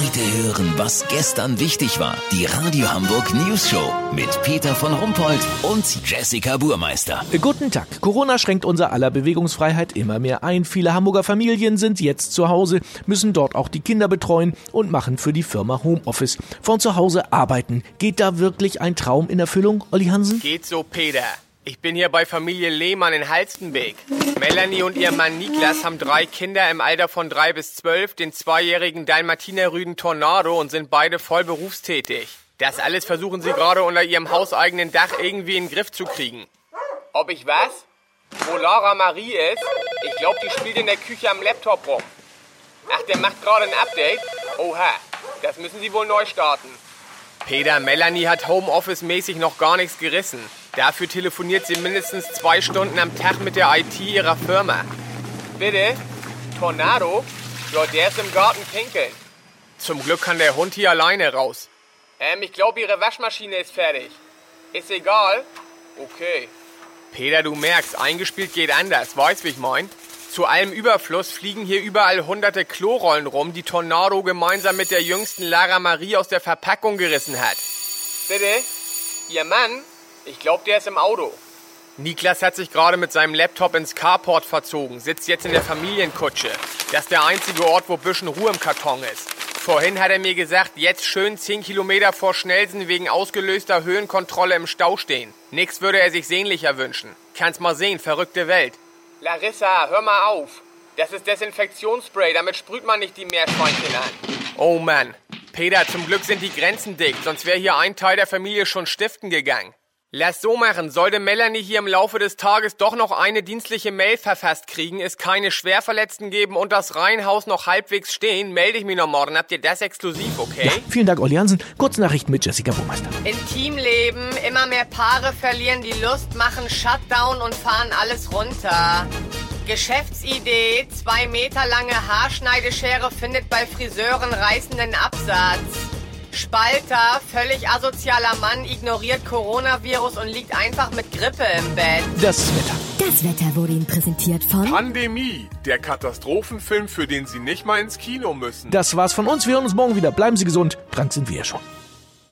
Heute hören, was gestern wichtig war. Die Radio Hamburg News Show mit Peter von Rumpold und Jessica Burmeister. Guten Tag. Corona schränkt unser aller Bewegungsfreiheit immer mehr ein. Viele Hamburger Familien sind jetzt zu Hause, müssen dort auch die Kinder betreuen und machen für die Firma Homeoffice. Von zu Hause arbeiten. Geht da wirklich ein Traum in Erfüllung, Olli Hansen? Geht so, Peter. Ich bin hier bei Familie Lehmann in Halstenbeek. Melanie und ihr Mann Niklas haben drei Kinder im Alter von drei bis zwölf, den zweijährigen Dalmatinerrüden Tornado und sind beide voll berufstätig. Das alles versuchen sie gerade unter ihrem hauseigenen Dach irgendwie in den Griff zu kriegen. Ob ich was? Wo Laura Marie ist? Ich glaube, die spielt in der Küche am Laptop rum. Ach, der macht gerade ein Update? Oha, das müssen sie wohl neu starten. Peter, Melanie hat Homeoffice-mäßig noch gar nichts gerissen. Dafür telefoniert sie mindestens zwei Stunden am Tag mit der IT ihrer Firma. Bitte? Tornado? Ja, der ist im Garten pinkeln. Zum Glück kann der Hund hier alleine raus. Ähm, ich glaube, ihre Waschmaschine ist fertig. Ist egal? Okay. Peter, du merkst, eingespielt geht anders. Weißt, wie ich mein? Zu allem Überfluss fliegen hier überall hunderte Klorollen rum, die Tornado gemeinsam mit der jüngsten Lara Marie aus der Verpackung gerissen hat. Bitte? Ihr Mann? Ich glaube, der ist im Auto. Niklas hat sich gerade mit seinem Laptop ins Carport verzogen, sitzt jetzt in der Familienkutsche. Das ist der einzige Ort, wo bisschen Ruhe im Karton ist. Vorhin hat er mir gesagt, jetzt schön 10 Kilometer vor Schnellsen wegen ausgelöster Höhenkontrolle im Stau stehen. Nix würde er sich sehnlicher wünschen. Kannst mal sehen, verrückte Welt. Larissa, hör mal auf. Das ist Desinfektionsspray, damit sprüht man nicht die Meerschweinchen an. Oh Mann. Peter, zum Glück sind die Grenzen dick, sonst wäre hier ein Teil der Familie schon stiften gegangen. Lass so machen. Sollte Melanie hier im Laufe des Tages doch noch eine dienstliche Mail verfasst kriegen, es keine Schwerverletzten geben und das Reihenhaus noch halbwegs stehen, melde ich mich noch morgen. Habt ihr das exklusiv, okay? Ja, vielen Dank, Olli Hansen. Kurznachrichten mit Jessica Burmeister. Intimleben, immer mehr Paare verlieren die Lust, machen Shutdown und fahren alles runter. Geschäftsidee, zwei Meter lange Haarschneideschere findet bei Friseuren reißenden Absatz. Spalter, völlig asozialer Mann, ignoriert Coronavirus und liegt einfach mit Grippe im Bett. Das Wetter. Das Wetter wurde Ihnen präsentiert von Pandemie, der Katastrophenfilm, für den Sie nicht mal ins Kino müssen. Das war's von uns. Wir hören uns morgen wieder. Bleiben Sie gesund. Krank sind wir ja schon.